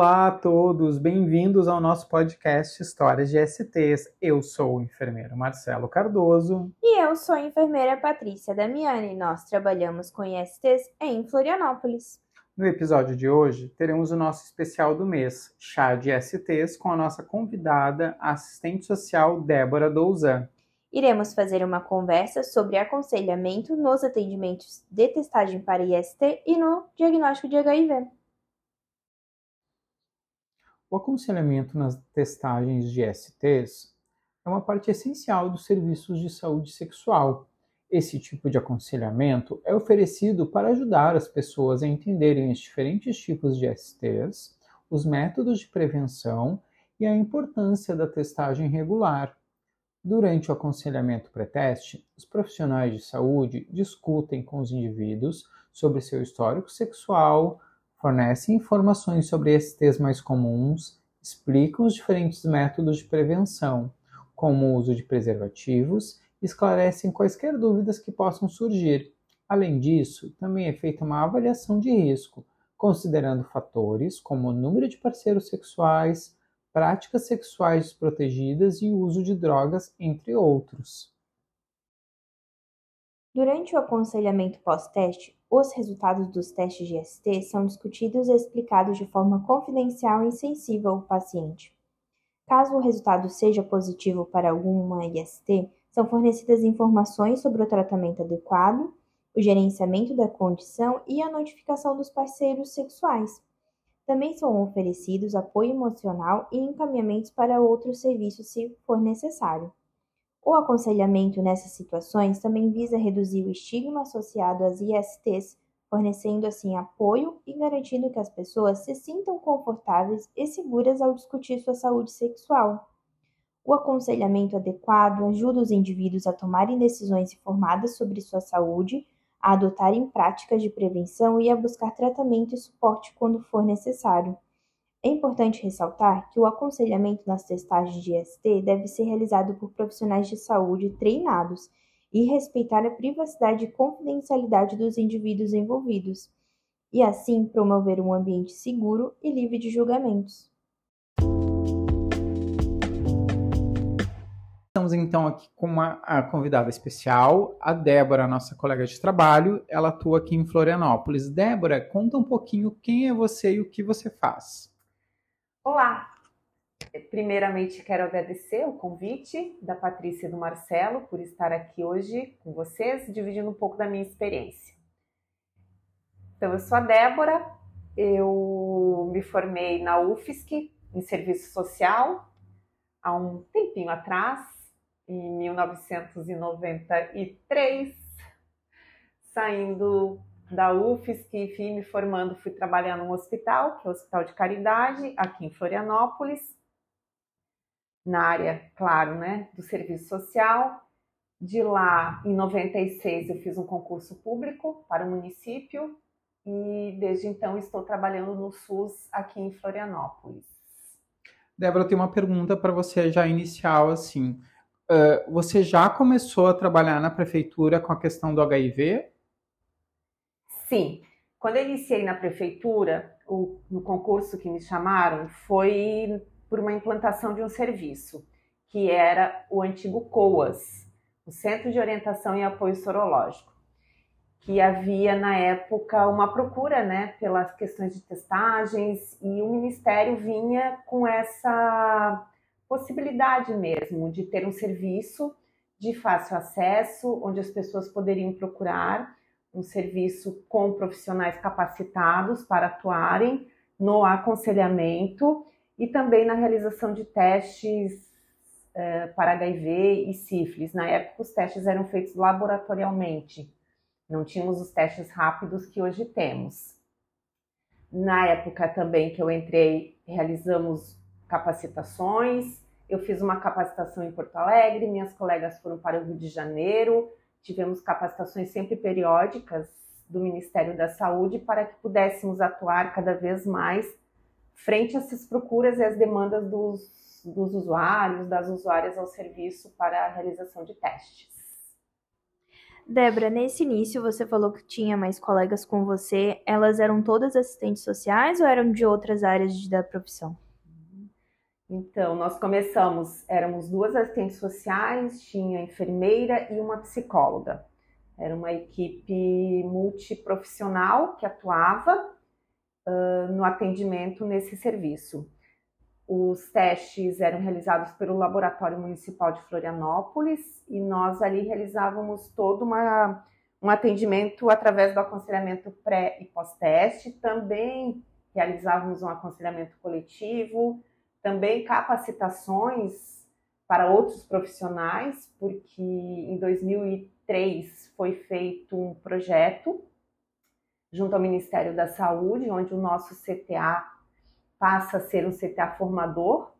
Olá a todos, bem-vindos ao nosso podcast Histórias de STs. Eu sou o enfermeiro Marcelo Cardoso. E eu sou a enfermeira Patrícia Damiani. Nós trabalhamos com ISTs em Florianópolis. No episódio de hoje, teremos o nosso especial do mês, Chá de STs, com a nossa convidada, a assistente social Débora Douzan. Iremos fazer uma conversa sobre aconselhamento nos atendimentos de testagem para IST e no diagnóstico de HIV. O aconselhamento nas testagens de STs é uma parte essencial dos serviços de saúde sexual. Esse tipo de aconselhamento é oferecido para ajudar as pessoas a entenderem os diferentes tipos de STs, os métodos de prevenção e a importância da testagem regular. Durante o aconselhamento pré-teste, os profissionais de saúde discutem com os indivíduos sobre seu histórico sexual, fornecem informações sobre STs mais comuns, explicam os diferentes métodos de prevenção, como o uso de preservativos, e esclarecem quaisquer dúvidas que possam surgir. Além disso, também é feita uma avaliação de risco, considerando fatores como o número de parceiros sexuais, práticas sexuais desprotegidas e o uso de drogas, entre outros. Durante o aconselhamento pós-teste, os resultados dos testes de ST são discutidos e explicados de forma confidencial e sensível ao paciente. Caso o resultado seja positivo para alguma IST, são fornecidas informações sobre o tratamento adequado, o gerenciamento da condição e a notificação dos parceiros sexuais. Também são oferecidos apoio emocional e encaminhamentos para outros serviços se for necessário. O aconselhamento nessas situações também visa reduzir o estigma associado às ISTs, fornecendo assim apoio e garantindo que as pessoas se sintam confortáveis e seguras ao discutir sua saúde sexual. O aconselhamento adequado ajuda os indivíduos a tomarem decisões informadas sobre sua saúde, a adotarem práticas de prevenção e a buscar tratamento e suporte quando for necessário. É importante ressaltar que o aconselhamento nas testagens de ST deve ser realizado por profissionais de saúde treinados e respeitar a privacidade e confidencialidade dos indivíduos envolvidos, e assim promover um ambiente seguro e livre de julgamentos. Estamos então aqui com uma convidada especial, a Débora, nossa colega de trabalho. Ela atua aqui em Florianópolis. Débora, conta um pouquinho quem é você e o que você faz. Olá! Primeiramente, quero agradecer o convite da Patrícia e do Marcelo por estar aqui hoje com vocês, dividindo um pouco da minha experiência. Então, eu sou a Débora, eu me formei na UFSC em serviço social há um tempinho atrás, em 1993, saindo da UFSC, enfim, me formando, fui trabalhar num hospital, que é o Hospital de Caridade, aqui em Florianópolis, na área, claro, né, do serviço social. De lá, em 96, eu fiz um concurso público para o município e desde então estou trabalhando no SUS aqui em Florianópolis. Débora, tenho uma pergunta para você já inicial, assim. Uh, você já começou a trabalhar na prefeitura com a questão do HIV Sim. Quando eu iniciei na prefeitura, o, no concurso que me chamaram, foi por uma implantação de um serviço, que era o antigo COAS, o Centro de Orientação e Apoio Sorológico, que havia na época uma procura, né, pelas questões de testagens e o Ministério vinha com essa possibilidade mesmo de ter um serviço de fácil acesso, onde as pessoas poderiam procurar um serviço com profissionais capacitados para atuarem no aconselhamento e também na realização de testes é, para HIV e sífilis. Na época, os testes eram feitos laboratorialmente, não tínhamos os testes rápidos que hoje temos. Na época também que eu entrei, realizamos capacitações. Eu fiz uma capacitação em Porto Alegre, minhas colegas foram para o Rio de Janeiro, tivemos capacitações sempre periódicas do Ministério da Saúde para que pudéssemos atuar cada vez mais frente a essas procuras e as demandas dos, dos usuários, das usuárias ao serviço para a realização de testes. Débora, nesse início você falou que tinha mais colegas com você. Elas eram todas assistentes sociais ou eram de outras áreas da profissão? Então, nós começamos, éramos duas assistentes sociais, tinha enfermeira e uma psicóloga. Era uma equipe multiprofissional que atuava uh, no atendimento nesse serviço. Os testes eram realizados pelo Laboratório Municipal de Florianópolis e nós ali realizávamos todo uma, um atendimento através do aconselhamento pré e pós-teste. Também realizávamos um aconselhamento coletivo, também capacitações para outros profissionais, porque em 2003 foi feito um projeto junto ao Ministério da Saúde, onde o nosso CTA passa a ser um CTA formador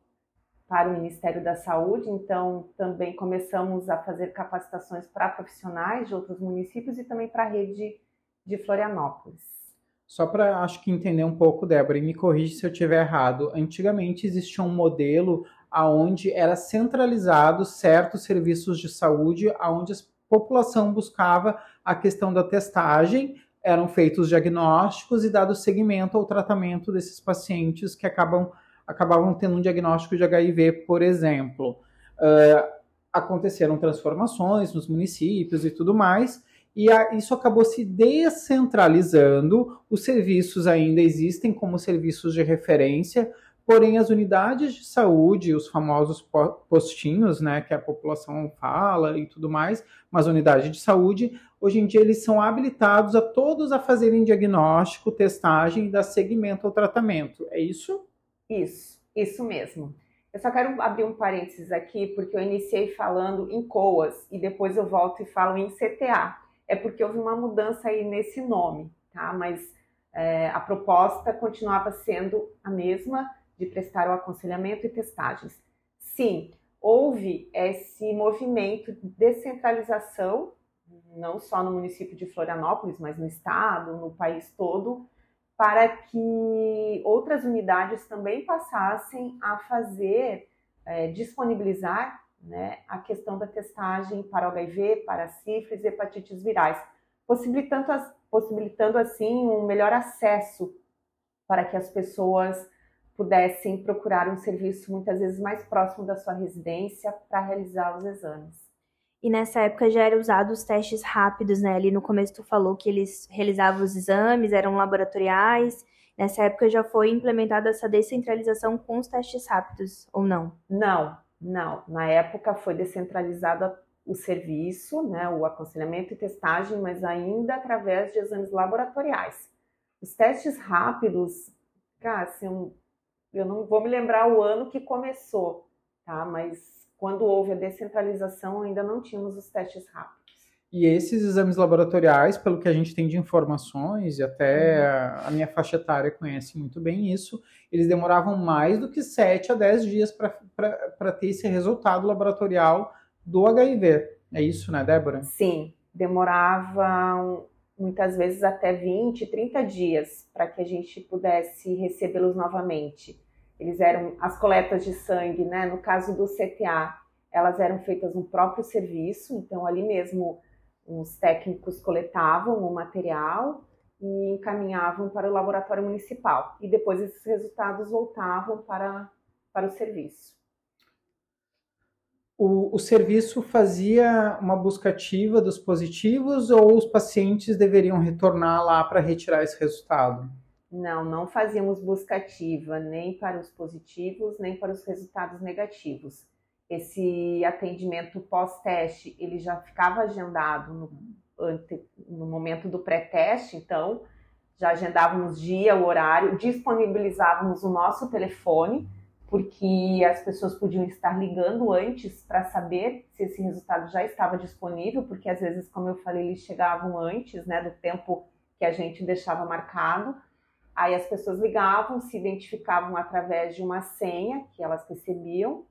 para o Ministério da Saúde, então também começamos a fazer capacitações para profissionais de outros municípios e também para a rede de Florianópolis. Só para acho que entender um pouco, Débora, e me corrige se eu estiver errado. Antigamente existia um modelo aonde era centralizado certos serviços de saúde, aonde a população buscava a questão da testagem eram feitos diagnósticos e dado seguimento ao tratamento desses pacientes que acabam, acabavam tendo um diagnóstico de HIV, por exemplo. Uh, aconteceram transformações nos municípios e tudo mais, e a, isso acabou se descentralizando. Os serviços ainda existem como serviços de referência, porém as unidades de saúde, os famosos postinhos, né, que a população fala e tudo mais, mas unidade de saúde, hoje em dia eles são habilitados a todos a fazerem diagnóstico, testagem e dar seguimento ao tratamento. É isso? Isso, isso mesmo. Eu só quero abrir um parênteses aqui, porque eu iniciei falando em COAS e depois eu volto e falo em CTA. É porque houve uma mudança aí nesse nome, tá? Mas é, a proposta continuava sendo a mesma de prestar o aconselhamento e testagens. Sim, houve esse movimento de descentralização não só no município de Florianópolis, mas no estado, no país todo, para que outras unidades também passassem a fazer, é, disponibilizar né, a questão da testagem para HIV, para sífilis e hepatites virais, possibilitando, possibilitando assim um melhor acesso para que as pessoas pudessem procurar um serviço muitas vezes mais próximo da sua residência para realizar os exames. E nessa época já eram usados os testes rápidos, né? Ali no começo tu falou que eles realizavam os exames, eram laboratoriais. Nessa época já foi implementada essa descentralização com os testes rápidos, ou não? Não, não. Na época foi descentralizado o serviço, né, o aconselhamento e testagem, mas ainda através de exames laboratoriais. Os testes rápidos, cara, assim, eu não vou me lembrar o ano que começou, tá? Mas quando houve a descentralização, ainda não tínhamos os testes rápidos. E esses exames laboratoriais, pelo que a gente tem de informações, e até a minha faixa etária conhece muito bem isso, eles demoravam mais do que 7 a 10 dias para ter esse resultado laboratorial do HIV. É isso, né, Débora? Sim, demoravam muitas vezes até 20, 30 dias para que a gente pudesse recebê-los novamente. Eles eram as coletas de sangue, né? No caso do CTA, elas eram feitas no próprio serviço, então ali mesmo os técnicos coletavam o material e encaminhavam para o laboratório municipal. E depois esses resultados voltavam para, para o serviço. O, o, serviço fazia uma busca ativa dos positivos ou os pacientes deveriam retornar lá para retirar esse resultado? Não, não fazíamos busca ativa nem para os positivos, nem para os resultados negativos. Esse atendimento pós-teste, ele já ficava agendado no, no momento do pré-teste, então já agendávamos dia, o horário, disponibilizávamos o nosso telefone, porque as pessoas podiam estar ligando antes para saber se esse resultado já estava disponível, porque às vezes, como eu falei, eles chegavam antes, né, do tempo que a gente deixava marcado. Aí as pessoas ligavam, se identificavam através de uma senha que elas recebiam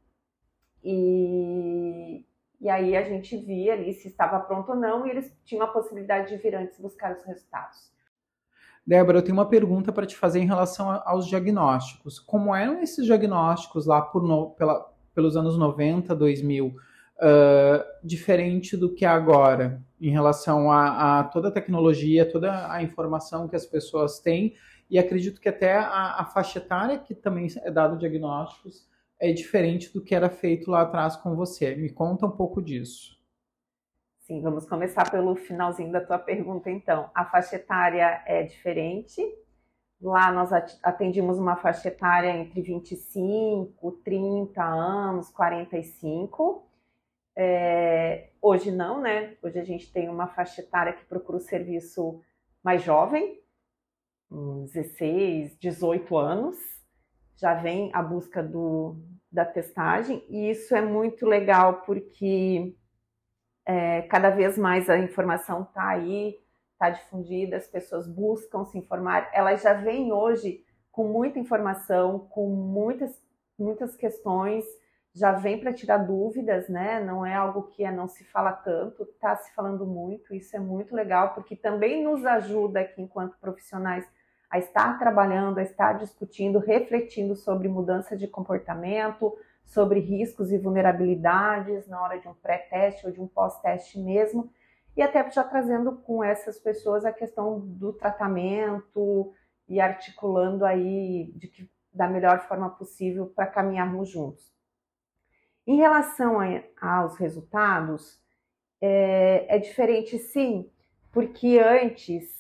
e, e aí a gente via ali se estava pronto ou não e eles tinham a possibilidade de vir antes buscar os resultados. Débora, eu tenho uma pergunta para te fazer em relação aos diagnósticos. Como eram esses diagnósticos lá por no, pela, pelos anos 90, 2000? uh, diferente do que é agora, em relação a, a, toda a tecnologia, toda a informação que as pessoas têm, e acredito que até a, a faixa etária que também é dado diagnósticos é diferente do que era feito lá atrás com você. Me conta um pouco disso. Sim, vamos começar pelo finalzinho da tua pergunta, então. A faixa etária é diferente. Lá nós atendimos uma faixa etária entre 25, 30 anos, 45. É, hoje não, né? Hoje a gente tem uma faixa etária que procura o serviço mais jovem, 16, 18 anos. Já vem a busca do, da testagem, e isso é muito legal porque é, cada vez mais a informação está aí, está difundida, as pessoas buscam se informar, elas já vêm hoje com muita informação, com muitas, muitas questões já vem para tirar dúvidas, né? Não é algo que é, não se fala tanto, está se falando muito, isso é muito legal, porque também nos ajuda aqui, enquanto profissionais, a estar trabalhando, a estar discutindo, refletindo sobre mudança de comportamento, sobre riscos e vulnerabilidades na hora de um pré-teste ou de um pós-teste mesmo, e até já trazendo com essas pessoas a questão do tratamento e articulando aí de que, da melhor forma possível para caminharmos juntos. Em relação a, aos resultados, é, é diferente sim, porque antes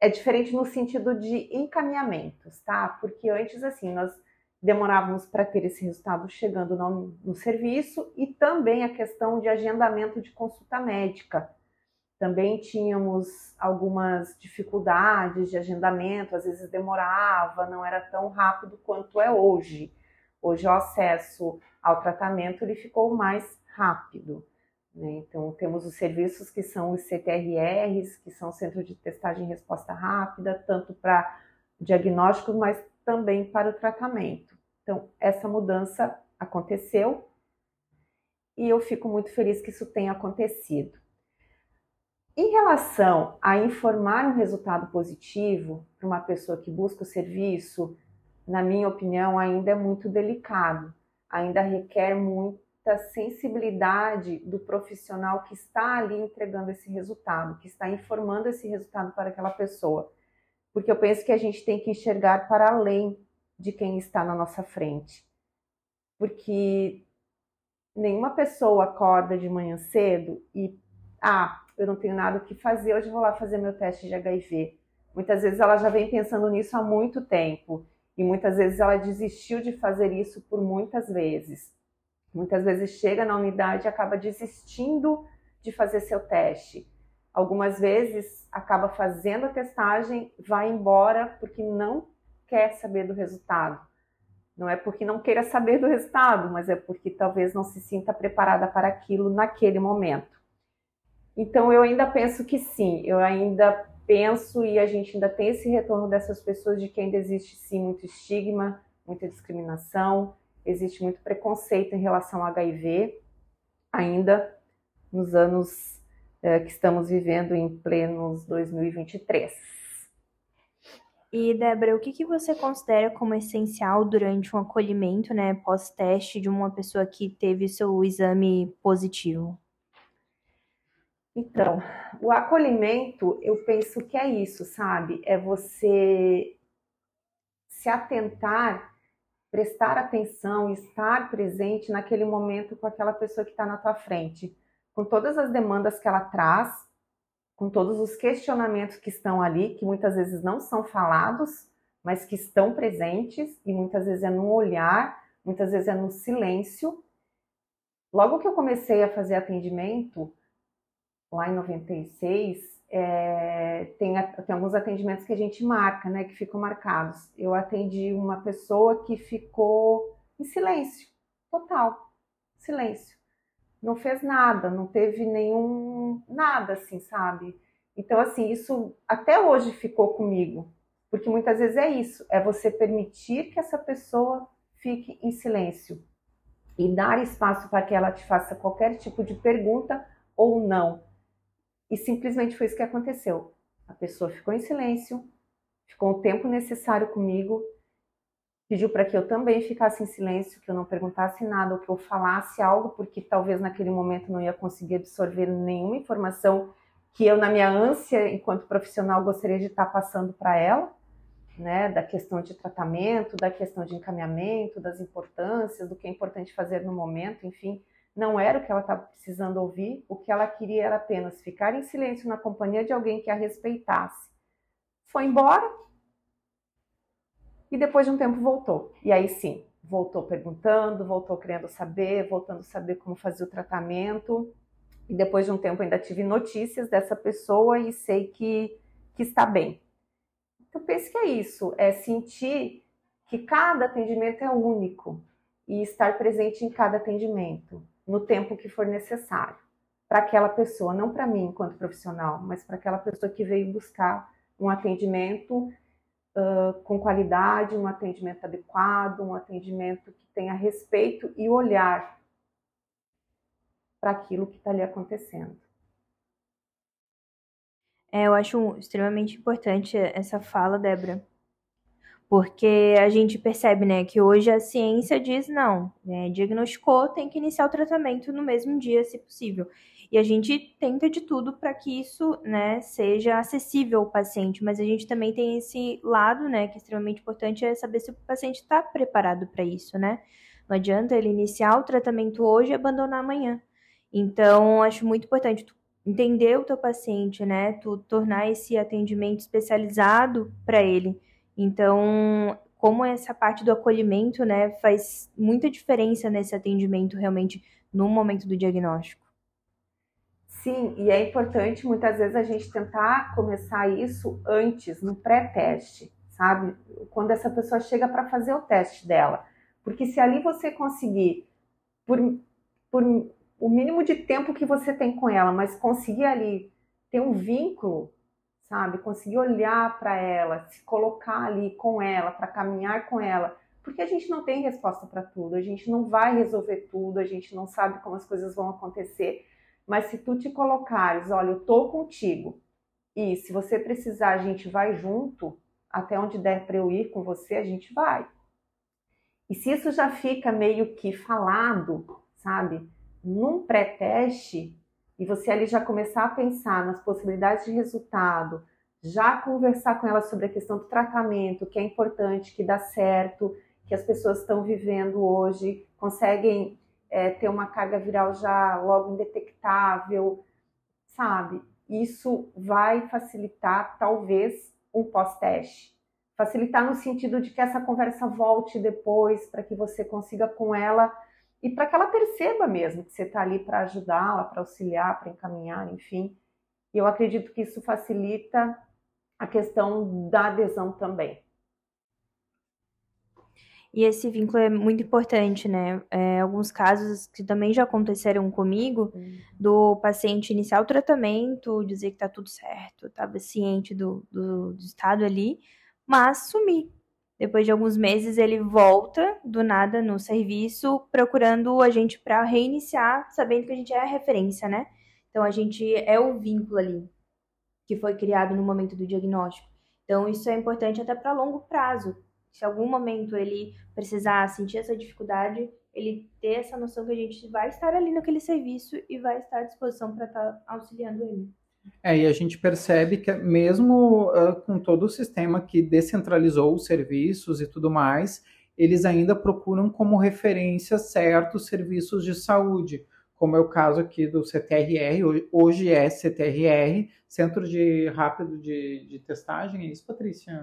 é diferente no sentido de encaminhamentos, tá? Porque antes, assim, nós demorávamos para ter esse resultado chegando no, no, serviço e também a questão de agendamento de consulta médica. Também tínhamos algumas dificuldades de agendamento, às vezes demorava, não era tão rápido quanto é hoje. Hoje o acesso ao tratamento ele ficou mais rápido. Né? Então, temos os serviços que são os CTRRs, que são Centro de Testagem e Resposta Rápida, tanto para diagnóstico, mas também para o tratamento. Então, essa mudança aconteceu e eu fico muito feliz que isso tenha acontecido. Em relação a informar um resultado positivo para uma pessoa que busca o serviço, na minha opinião, ainda é muito delicado ainda requer muita sensibilidade do profissional que está ali entregando esse resultado, que está informando esse resultado para aquela pessoa. Porque eu penso que a gente tem que enxergar para além de quem está na nossa frente. Porque nenhuma pessoa acorda de manhã cedo e, ah, eu não tenho nada o que fazer, hoje vou lá fazer meu teste de HIV. Muitas vezes ela já vem pensando nisso há muito tempo e muitas vezes ela desistiu de fazer isso por muitas vezes. Muitas vezes chega na unidade e acaba desistindo de fazer seu teste. Algumas vezes acaba fazendo a testagem, vai embora porque não quer saber do resultado. Não é porque não queira saber do resultado, mas é porque talvez não se sinta preparada para aquilo naquele momento. Então eu ainda penso que sim, eu ainda penso e a gente ainda tem esse retorno dessas pessoas de que ainda existe sim muito estigma, muita discriminação, existe muito preconceito em relação ao HIV, ainda nos anos é, que estamos vivendo em plenos 2023. E, Débora, o que, que você considera como essencial durante um acolhimento, né, pós-teste de uma pessoa que teve seu exame positivo? Então, o acolhimento, eu penso que é isso, sabe? É você se atentar, prestar atenção, estar presente naquele momento com aquela pessoa que está na tua frente, com todas as demandas que ela traz, com todos os questionamentos que estão ali, que muitas vezes não são falados, mas que estão presentes, e muitas vezes é no olhar, muitas vezes é no silêncio. Logo que eu comecei a fazer atendimento, lá em 96, é, tem, tem alguns atendimentos que a gente marca, né, que ficam marcados. Eu atendi uma pessoa que ficou em silêncio, total, silêncio. Não fez nada, não teve nenhum, nada assim, sabe? Então, assim, isso até hoje ficou comigo, porque muitas vezes é isso, é você permitir que essa pessoa fique em silêncio e dar espaço para que ela te faça qualquer tipo de pergunta ou não e simplesmente foi isso que aconteceu. A pessoa ficou em silêncio, ficou o tempo necessário comigo pediu para que eu também ficasse em silêncio, que eu não perguntasse nada, ou que eu falasse algo, porque talvez naquele momento não ia conseguir absorver nenhuma informação que eu, na minha ânsia, enquanto profissional, gostaria de estar passando para ela, né, da questão de tratamento, da questão de encaminhamento, das importâncias, do que é importante fazer no momento, enfim, não era o que ela estava precisando ouvir, o que ela queria era apenas ficar em silêncio na companhia de alguém que a respeitasse. Foi embora, e depois de um tempo voltou. E aí sim, voltou perguntando, voltou querendo saber, voltando a saber como fazer o tratamento. E depois de um tempo ainda tive notícias dessa pessoa e sei que, que está bem. Então pense que é isso, é sentir que cada atendimento é único e estar presente em cada atendimento, no tempo que for necessário, para aquela pessoa, não para mim enquanto profissional, mas para aquela pessoa que veio buscar um atendimento uh, com qualidade, um atendimento adequado, um atendimento que tenha respeito e olhar para aquilo que está ali acontecendo. É, eu acho extremamente importante essa fala, Débora, porque a gente percebe, né, que hoje a ciência diz não, né, diagnosticou, tem que iniciar o tratamento no mesmo dia, se possível. E a gente tenta de tudo para que isso, né, seja acessível ao paciente, mas a gente também tem esse lado, né, que é extremamente importante, é saber se o paciente está preparado para isso, né? Não adianta ele iniciar o tratamento hoje e abandonar amanhã. Então, acho muito importante tu entender o teu paciente, né? Tu tornar esse atendimento especializado para ele. Então, como essa parte do acolhimento, né, faz muita diferença nesse atendimento realmente no momento do diagnóstico. Sim, e é importante muitas vezes a gente tentar começar isso antes, no pré-teste, sabe? Quando essa pessoa chega para fazer o teste dela. Porque se ali você conseguir, por, por o mínimo de tempo que você tem com ela, mas conseguir ali ter um vínculo, sabe? Conseguir olhar para ela, se colocar ali com ela, para caminhar com ela. Porque a gente não tem resposta para tudo, a gente não vai resolver tudo, a gente não sabe como as coisas vão acontecer. Mas se tu te colocares, olha, eu tô contigo. E se você precisar, a gente vai junto, até onde der para eu ir com você, a gente vai. E se isso já fica meio que falado, sabe, num pré-teste, e você ali já começar a pensar nas possibilidades de resultado, já conversar com ela sobre a questão do tratamento, que é importante, que dá certo, que as pessoas estão vivendo hoje, conseguem é, ter uma carga viral já logo indetectável, sabe? Isso vai facilitar, talvez, um pós-teste. Facilitar no sentido de que essa conversa volte depois, para que você consiga com ela e para que ela perceba mesmo que você está ali para ajudá-la, para auxiliar, para encaminhar, enfim. E eu acredito que isso facilita a questão da adesão também. E esse vínculo é muito importante, né? É, alguns casos que também já aconteceram comigo, uhum. do paciente iniciar o tratamento, dizer que tá tudo certo, estava ciente do, do, do, estado ali, mas sumir. Depois de alguns meses, ele volta do nada no serviço, procurando a gente para reiniciar, sabendo que a gente é a referência, né? Então, a gente é o vínculo ali que foi criado no momento do diagnóstico. Então, isso é importante até para longo prazo, se algum momento ele precisar sentir essa dificuldade, ele ter essa noção que a gente vai estar ali naquele serviço e vai estar à disposição para estar tá auxiliando ele. É, e a gente percebe que mesmo uh, com todo o sistema que descentralizou os serviços e tudo mais, eles ainda procuram como referência certos serviços de saúde, como é o caso aqui do CTRR, hoje é CTRR, Centro de Rápido de, de Testagem, é isso, Patrícia?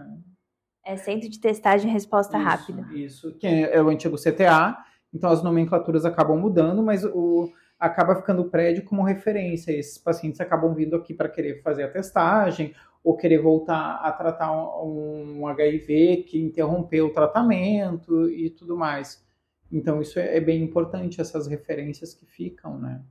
É Centro de Testagem e Resposta isso, Rápida. Isso, que é, é o antigo CTA, então as nomenclaturas acabam mudando, mas o, acaba ficando o prédio como referência. Esses pacientes acabam vindo aqui para querer fazer a testagem ou querer voltar a tratar um, um HIV que interrompeu o tratamento e tudo mais. Então isso é, é bem importante, essas referências que ficam, né?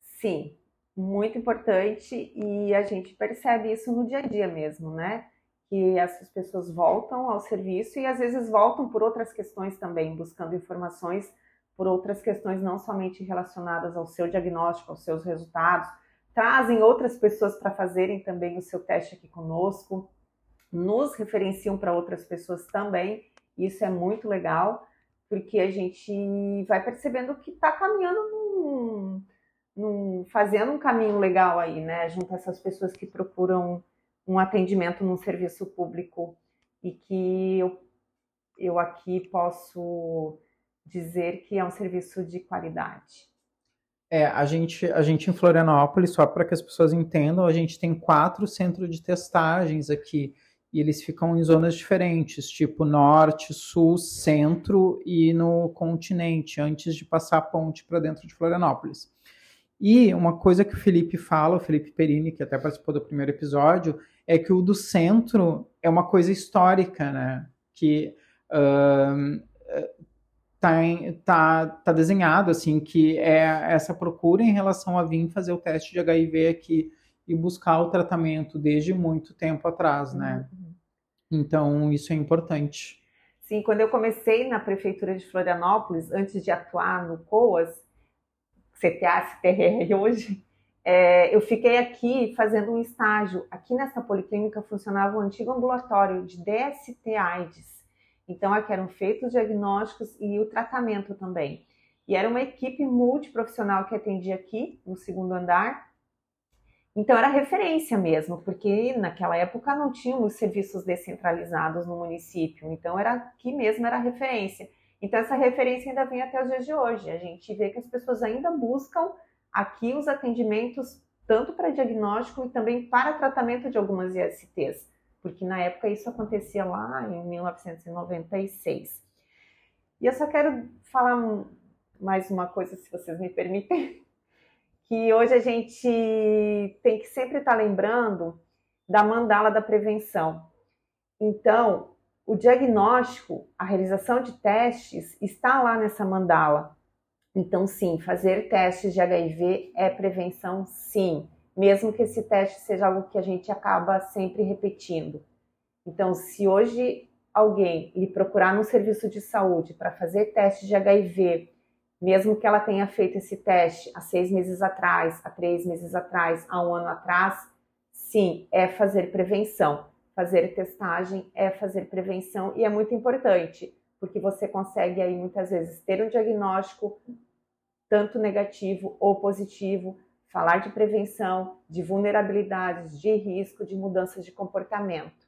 Sim, muito importante e a gente percebe isso no dia a dia mesmo, né? que essas pessoas voltam ao serviço e às vezes voltam por outras questões também, buscando informações por outras questões não somente relacionadas ao seu diagnóstico, aos seus resultados, trazem outras pessoas para fazerem também o seu teste aqui conosco, nos referenciam para outras pessoas também Isso é muito legal, porque a gente vai percebendo que está caminhando num, num, fazendo um caminho legal aí, né? Junto a essas pessoas que procuram um atendimento num serviço público e que eu, eu aqui posso dizer que é um serviço de qualidade. É, a gente, a gente em Florianópolis, só para que as pessoas entendam, a gente tem quatro centros de testagens aqui e eles ficam em zonas diferentes, tipo norte, sul, centro e no continente, antes de passar a ponte para dentro de Florianópolis. E uma coisa que o Felipe fala, o Felipe Perini, que até participou do primeiro episódio, é que o do centro é uma coisa histórica, né? Que uh, tá, tá, tá desenhado, assim, que é essa procura em relação a vir fazer o teste de HIV aqui e buscar o tratamento desde muito tempo atrás, né? Uhum. Então, isso é importante. Sim, quando eu comecei na prefeitura de Florianópolis, antes de atuar no COAS, CTA, CTR hoje, é, eu fiquei aqui fazendo um estágio. Aqui nessa policlínica funcionava um antigo ambulatório de DST AIDS. Então, aqui eram feitos diagnósticos e o tratamento também. E era uma equipe multiprofissional que atendia aqui, no segundo andar. Então, era referência mesmo, porque naquela época não tínhamos serviços descentralizados no município. Então, era aqui mesmo era referência. Então, essa referência ainda vem até os dias de hoje. A gente vê que as pessoas ainda buscam aqui os atendimentos, tanto para diagnóstico e também para tratamento de algumas ISTs porque na época isso acontecia lá em 1996. E eu só quero falar mais uma coisa, se vocês me permitem, que hoje a gente tem que sempre estar lembrando da mandala da prevenção. Então, o diagnóstico, a realização de testes está lá nessa mandala. Então, sim, fazer testes de HIV é prevenção, sim mesmo que esse teste seja algo que a gente acaba sempre repetindo. Então, se hoje alguém lhe procurar no serviço de saúde para fazer teste de HIV, mesmo que ela tenha feito esse teste há seis meses atrás, há três meses atrás, há um ano atrás, sim, é fazer prevenção. Fazer testagem é fazer prevenção e é muito importante, porque você consegue aí muitas vezes ter um diagnóstico tanto negativo ou positivo, falar de prevenção, de vulnerabilidades, de risco, de mudanças de comportamento.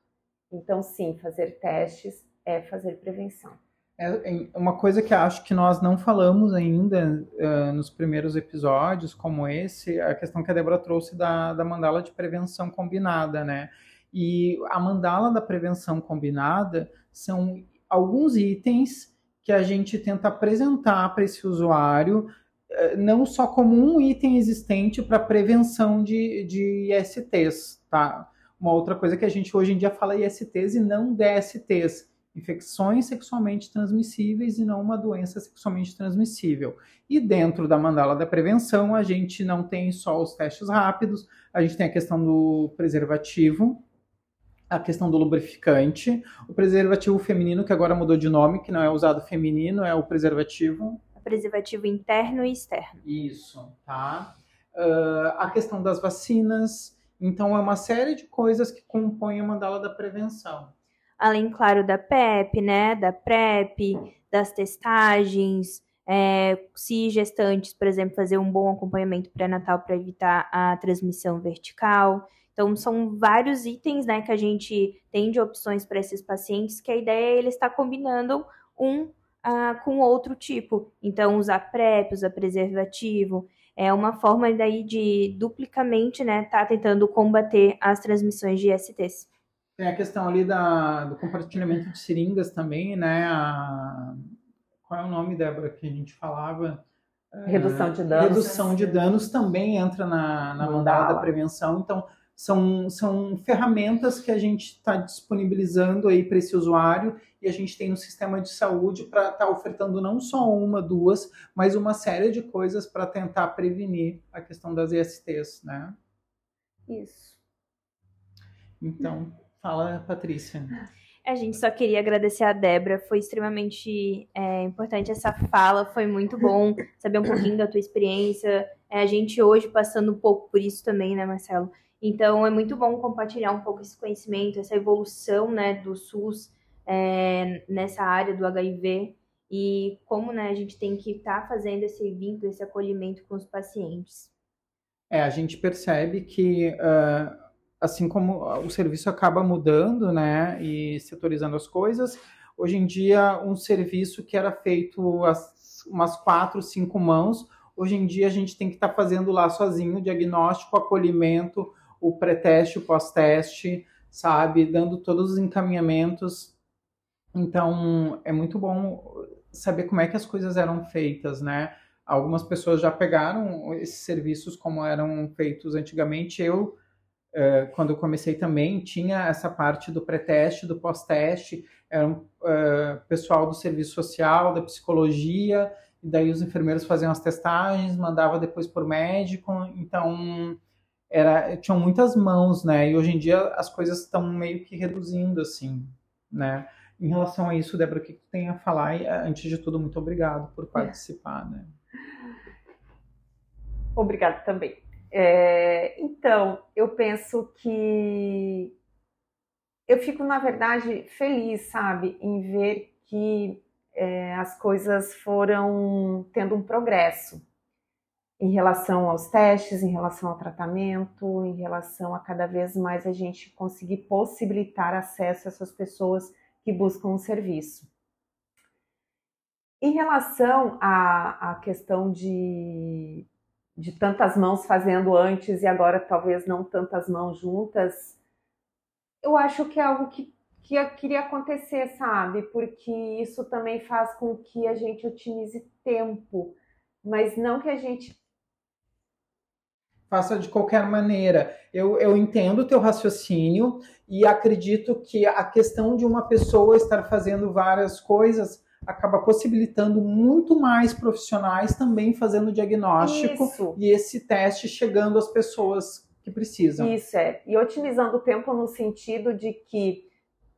Então, sim, fazer testes é fazer prevenção. É uma coisa que acho que nós não falamos ainda uh, nos primeiros episódios, como esse, a questão que a Débora trouxe da, da mandala de prevenção combinada, né? E a mandala da prevenção combinada são alguns itens que a gente tenta apresentar para esse usuário não só como um item existente para prevenção de, de ISTs, tá? Uma outra coisa que a gente hoje em dia fala ISTs e não DSTs, infecções sexualmente transmissíveis e não uma doença sexualmente transmissível. E dentro da mandala da prevenção, a gente não tem só os testes rápidos, a gente tem a questão do preservativo, a questão do lubrificante, o preservativo feminino, que agora mudou de nome, que não é usado feminino, é o preservativo preservativo interno e externo. Isso, tá? Uh, a questão das vacinas. Então, é uma série de coisas que compõem a mandala da prevenção. Além, claro, da PEP, né? Da PrEP, das testagens, é, se gestantes, por exemplo, fazer um bom acompanhamento pré-natal para evitar a transmissão vertical. Então, são vários itens né, que a gente tem de opções para esses pacientes, que a ideia é ele estar combinando um ah, com outro tipo. Então, usar PrEP, usar preservativo, é uma forma daí de duplicamente, né, tá tentando combater as transmissões de STs. Tem a questão ali da, do compartilhamento de seringas também, né? A, qual é o nome, Débora, que a gente falava? Redução de danos. Redução de danos também entra na, na mandala da prevenção. Então, são, são ferramentas que a gente está disponibilizando aí para esse usuário e a gente tem no sistema de saúde para estar tá ofertando não só uma, duas, mas uma série de coisas para tentar prevenir a questão das ISTs, né? Isso. Então, fala, Patrícia. A gente só queria agradecer a Débora, foi extremamente é, importante essa fala, foi muito bom saber um pouquinho da tua experiência. É, a gente hoje passando um pouco por isso também, né, Marcelo? Então é muito bom compartilhar um pouco esse conhecimento, essa evolução né, do SUS, é, nessa área do HIV e como né, a gente tem que estar tá fazendo esse vínculo, esse acolhimento com os pacientes. É, a gente percebe que uh, assim como o serviço acaba mudando, né, e setorizando as coisas, hoje em dia um serviço que era feito as, umas quatro, cinco mãos, hoje em dia a gente tem que estar tá fazendo lá sozinho diagnóstico, acolhimento, o pré-teste, o pós-teste, sabe, dando todos os encaminhamentos. Então, é muito bom saber como é que as coisas eram feitas, né? Algumas pessoas já pegaram esses serviços como eram feitos antigamente. Eu, eh, quando comecei também, tinha essa parte do pré-teste, do pós-teste, era um uh, pessoal do serviço social, da psicologia, e daí os enfermeiros faziam as testagens, mandava depois por médico, então era tinham muitas mãos, né? E hoje em dia as coisas estão meio que reduzindo assim, né? Em relação a isso, Débora, o que tu tem a falar? E, antes de tudo, muito obrigado por participar, né? Obrigada também. É, então, eu penso que eu fico, na verdade, feliz, sabe, em ver que é, as coisas foram tendo um progresso em relação aos testes, em relação ao tratamento, em relação a cada vez mais a gente conseguir possibilitar acesso a essas pessoas que buscam um serviço. Em relação à, à questão de, de tantas mãos fazendo antes e agora talvez não tantas mãos juntas, eu acho que é algo que, que queria acontecer, sabe? Porque isso também faz com que a gente otimize tempo, mas não que a gente faça de qualquer maneira. Eu, eu entendo o teu raciocínio e acredito que a questão de uma pessoa estar fazendo várias coisas acaba possibilitando muito mais profissionais também fazendo diagnóstico Isso. e esse teste chegando às pessoas que precisam. Isso é. E otimizando o tempo no sentido de que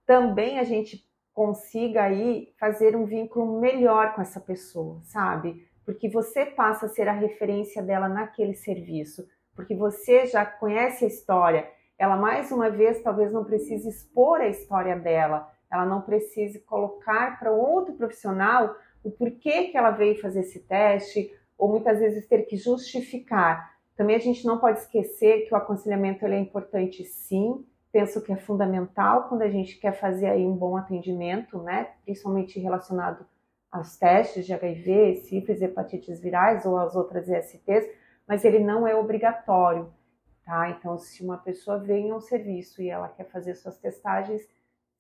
também a gente consiga aí fazer um vínculo melhor com essa pessoa, sabe? Porque você passa a ser a referência dela naquele serviço, porque você já conhece a história. Ela mais uma vez talvez não precise expor a história dela, ela não precise colocar para outro profissional o porquê que ela veio fazer esse teste, ou muitas vezes ter que justificar. Também a gente não pode esquecer que o aconselhamento ele é importante sim, penso que é fundamental quando a gente quer fazer aí um bom atendimento, né, principalmente relacionado aos testes de HIV, sífilis, hepatites virais ou às outras ISTs, mas ele não é obrigatório, tá? Então, se uma pessoa vem em um serviço e ela quer fazer suas testagens,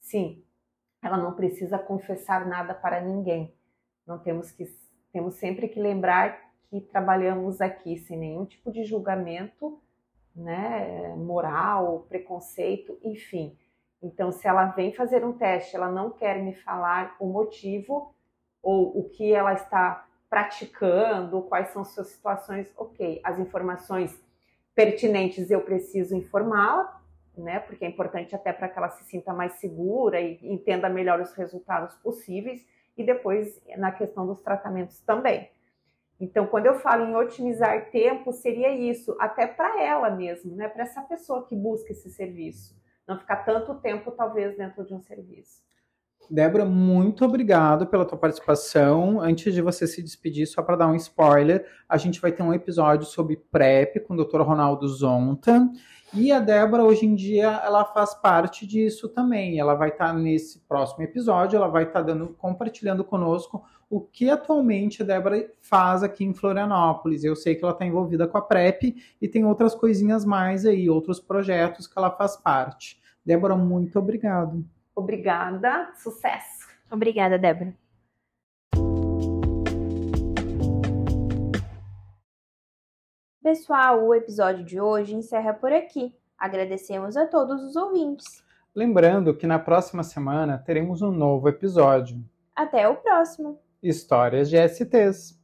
sim, ela não precisa confessar nada para ninguém. Não temos que temos sempre que lembrar que trabalhamos aqui sem nenhum tipo de julgamento, né, moral, preconceito, enfim. Então, se ela vem fazer um teste, ela não quer me falar o motivo ou o que ela está praticando, quais são suas situações, ok. As informações pertinentes eu preciso informá-la, né? Porque é importante até para que ela se sinta mais segura e entenda melhor os resultados possíveis. E depois na questão dos tratamentos também. Então, quando eu falo em otimizar tempo, seria isso, até para ela mesmo, né? Para essa pessoa que busca esse serviço. Não ficar tanto tempo, talvez, dentro de um serviço. Débora, muito obrigado pela tua participação. Antes de você se despedir, só para dar um spoiler, a gente vai ter um episódio sobre PrEP com o Dr. Ronaldo Zonta. E a Débora, hoje em dia, ela faz parte disso também. Ela vai estar tá nesse próximo episódio, ela vai estar tá compartilhando conosco o que atualmente a Débora faz aqui em Florianópolis. Eu sei que ela está envolvida com a PrEP e tem outras coisinhas mais aí, outros projetos que ela faz parte. Débora, muito obrigado. Obrigada, sucesso. Obrigada, Débora. Pessoal, o episódio de hoje encerra por aqui. Agradecemos a todos os ouvintes. Lembrando que na próxima semana teremos um novo episódio. Até o próximo! Histórias de STs.